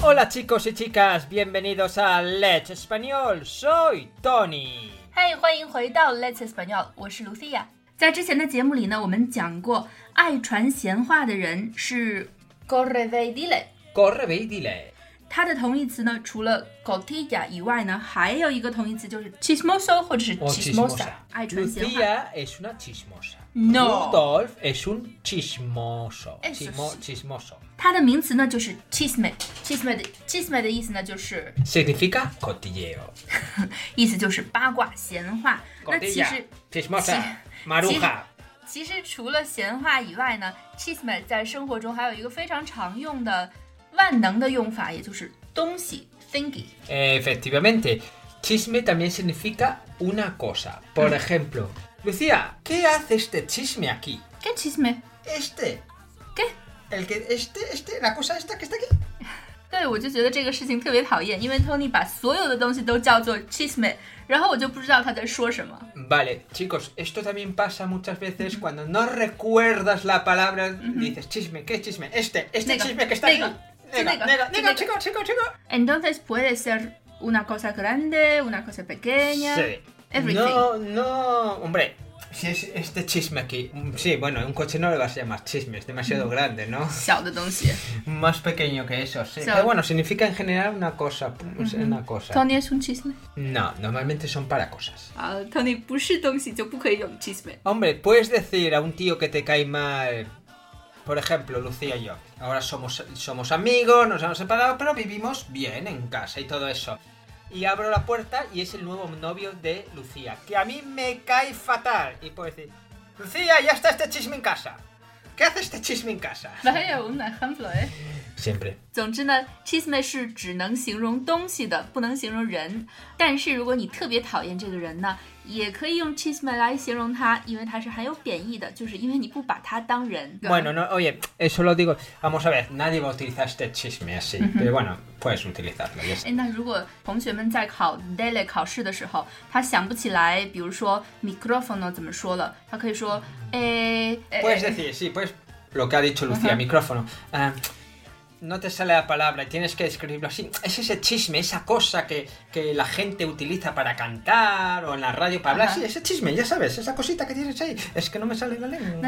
Hola chicos y chicas, bienvenidos a Let's Español. Soy Tony. 嗨，欢迎回到 Let's Español，我是 Lucia。在之前的节目里呢，我们讲过，爱传闲话的人是 corre ve dile。 Corre, ve y dile. 它的同义词呢，除了 cotilla 以外呢，还有一个同义词就是 chismoso 或者是 chismosa，爱传闲话。Lucía es una chismosa. No. Rudolf es un chismoso. Eso Chismo- sí. chismoso. 它的名词呢就是 chisme，chisme 的 chisme 的意思呢就是，Significa cotilleo. 意思就是八卦闲话。那其实 chismosa, 其 maruja. 其实除了闲话以外呢，chisme 在生活中还有一个非常常用的万能的用法，也就是东西 thingy。 Efectivamente, chisme también significa una cosa. Por ejemplo, Lucía, ¿qué hace este chisme aquí? 跟 chisme Este. 跟 El que, este, este, la cosa esta que está aquí. 对我就觉得这个事情特别讨厌，因为 Tony 把所有的东西都叫做 chisme，然后我就不知道他在说什么。 Vale, chicos, esto también pasa muchas veces cuando no recuerdas la palabra, dices chisme, ¿qué chisme? Este, este Nega, chisme que está nega, aquí. chico. Entonces puede ser una cosa grande, una cosa pequeña. Sí. Everything. No, no, hombre. Si es este chisme aquí. Mm, sí, bueno, un coche no le vas a llamar chisme, es demasiado mm. grande, ¿no? Más pequeño que eso, sí. Pero bueno, significa en general una cosa. Pues, una cosa. ¿Tony es un chisme? No, normalmente son para cosas. Ah, Tony, Hombre, puedes decir a un tío que te cae mal Por ejemplo, Lucía y yo. Ahora somos, somos amigos, nos hemos separado, pero vivimos bien en casa y todo eso. Y abro la puerta y es el nuevo novio de Lucía, que a mí me cae fatal. Y puedo decir, Lucía, ya está este chisme en casa. ¿Qué hace este chisme en casa? 没有 un ejemplo 哎。 Siempre. 总之呢，chisme 是只能形容东西的，不能形容人。但是如果你特别讨厌这个人呢， 也可以用 chisme 来形容它，因为它是含有贬义的，就是因为你不把它当人。Bueno, no, oye, eso lo digo. Vamos a ver, nadie va a utilizar este chisme así. Pero bueno, puedes utilizarlo. 哎，那如果同学们在考 daily 考试的时候，他想不起来，比如说 microphone 怎么说了，他可以说，Puedes decir, sí, pues lo que ha dicho Lucía, micrófono. no te sale la palabra y tienes que describirlo así. Es ese chisme, esa cosa que, que la gente utiliza para cantar o en la radio para hablar. Ajá. Sí, ese chisme, ya sabes, esa cosita que tienes ahí. Es que no me sale la lengua.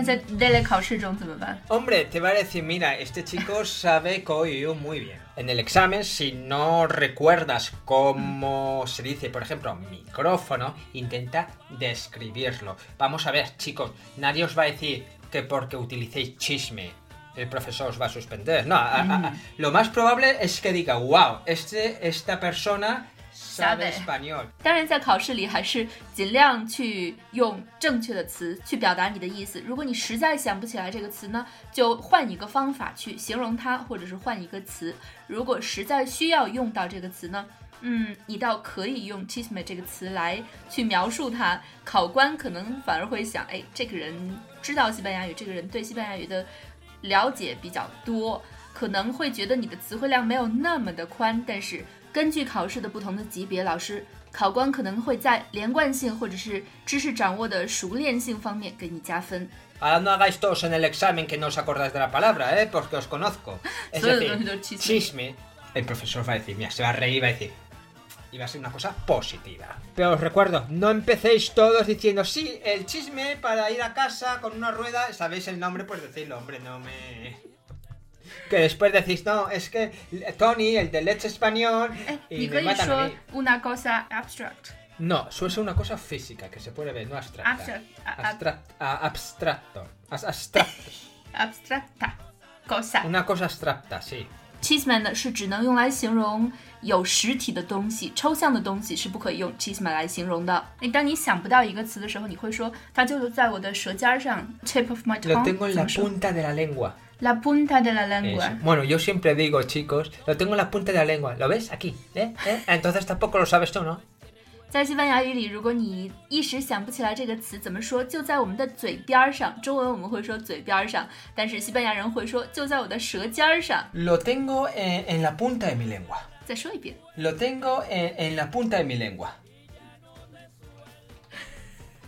Hombre, te va a decir, mira, este chico sabe Koyu muy bien. En el examen, si no recuerdas cómo se dice, por ejemplo, micrófono, intenta describirlo. Vamos a ver, chicos, nadie os va a decir que porque utilicéis chisme el profesor os va a suspender. No, a- a- a- lo más probable es que diga, wow, este, esta persona sabe Sabe. español. 当然，在考试里还是尽量去用正确的词去表达你的意思。如果你实在想不起来这个词呢，就换一个方法去形容它，或者是换一个词。如果实在需要用到这个词呢，嗯，你倒可以用 chisme 这个词来去描述它。考官可能反而会想，哎，这个人知道西班牙语，这个人对西班牙语的 了解比较多，可能会觉得你的词汇量没有那么的宽，但是根据考试的不同的级别，老师考官可能会在连贯性或者是知识掌握的熟练性方面给你加分。Ahora no hagáis todos en el examen que no os acordáis de la palabra, ¿eh? Porque os conozco. Es decir, chisme. El profesor va a decir, mira, se va a reír va a decir. y va a ser una cosa positiva. Pero os recuerdo, no empecéis todos diciendo, sí, el chisme para ir a casa con una rueda, sabéis el nombre, pues decidlo, hombre, no me... Que después decís, no, es que Tony, el de Leche Español, eh, y me matan una cosa abstract. No, eso es una cosa física que se puede ver, no abstracta. Abstract, abstracto. Abstracto. abstracta. Cosa. Una cosa abstracta, sí. Chisme 呢是只能用来形容有实体的东西，抽象的东西是不可以用 Cheeseman 来形容的。哎，当你想不到一个词的时候，你会说它就在我的舌尖上，tip of my tongue。tengo en la punta de la lengua. La punta de la lengua。Bueno, yo siempre digo, chicos, lo tengo en la punta de la lengua. ¿Lo ves? Aquí. ¿Eh? ¿Eh? Entonces tampoco lo sabes tú, ¿no? 在西班牙语里，如果你一时想不起来这个词怎么说，就在我们的嘴边儿上。中文我们会说嘴边儿上，但是西班牙人会说就在我的舌尖儿上。 Lo tengo en, en la punta de mi lengua. 再说一遍 Lo tengo en, en la punta de mi lengua.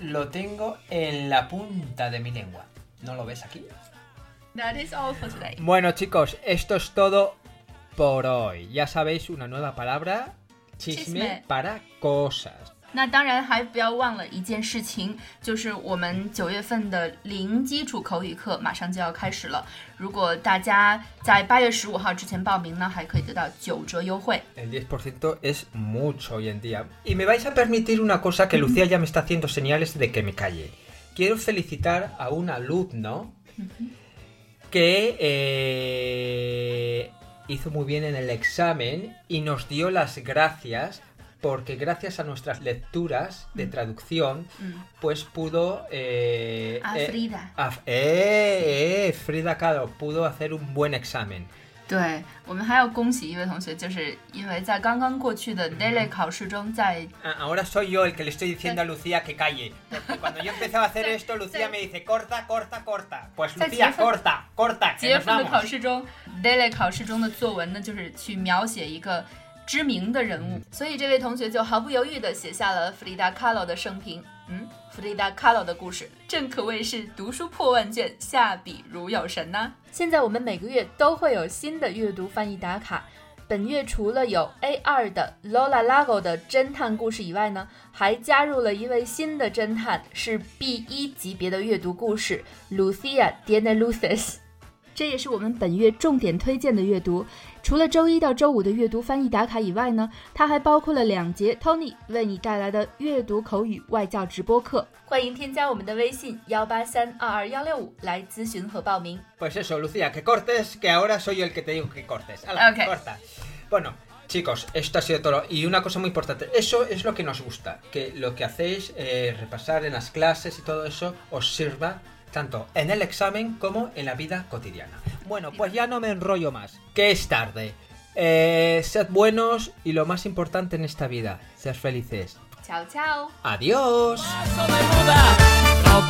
lo tengo en la punta de mi lengua. ¿No lo ves aquí? That is all for today. Bueno chicos, esto es todo por hoy. Ya sabéis una nueva palabra, chisme, Chisme. para cosas. 那当然还不要忘了一件事情，就是我们九月份的零基础口语课马上就要开始了。如果大家在八月十五号之前报名呢，还可以得到九折优惠。 El 10% es mucho hoy en día. Y me vais a permitir una cosa que Lucía ya me está haciendo señales de que me calle. Quiero felicitar a un alumno que eh, hizo muy bien en el examen y nos dio las gracias porque gracias a nuestras lecturas de mm. traducción, mm. pues pudo... Eh, a eh, Frida. Eh, a, Frida Kahlo pudo hacer un buen examen. 对我们还要恭喜一位同学，就是因为在刚刚过去的 Daily 考试中，在 Ah, Ahora soy yo el que le estoy diciendo a Lucía que calle. Cuando yo empezaba a hacer esto, Lucía me dice, corta, corta, corta. Pues Lucía, corta, corta, 几 que 月 nos 份的考试中，Daily 考试中的作文呢，就是去描写一个知名的人物，所以这位同学就毫不犹豫地写下了弗里达·卡洛的生平。嗯，弗里达·卡洛的故事，正可谓是读书破万卷，下笔如有神呐、现在我们每个月都会有新的阅读翻译打卡。本月除了有 A 二的 Lola Lago 的侦探故事以外呢，还加入了一位新的侦探，是 B 一级别的阅读故事 Lucia d i e n e Luces。这也是我们本月重点推荐的阅读。除了周一到周五的阅读翻译打卡以外呢，它还包括了两节 Tony 为你带来的阅读口语外教直播课。欢迎添加我们的微信幺八三二二幺六五来咨询和报名。Pues eso, Lucía, que cortes, que ahora soy yo el que te digo que cortes. Ala, Ok. corta. Bueno, chicos, esto ha sido todo. Y una cosa muy importante, eso es lo que nos gusta, que lo que hacéis, eh, repasar en las clases y todo eso, os sirva tanto en el examen como en la vida cotidiana. Bueno, pues ya no me enrollo más, que es tarde. Eh, sed buenos y lo más importante en esta vida, sed felices. 悄悄。Adiós. Paso de moda, no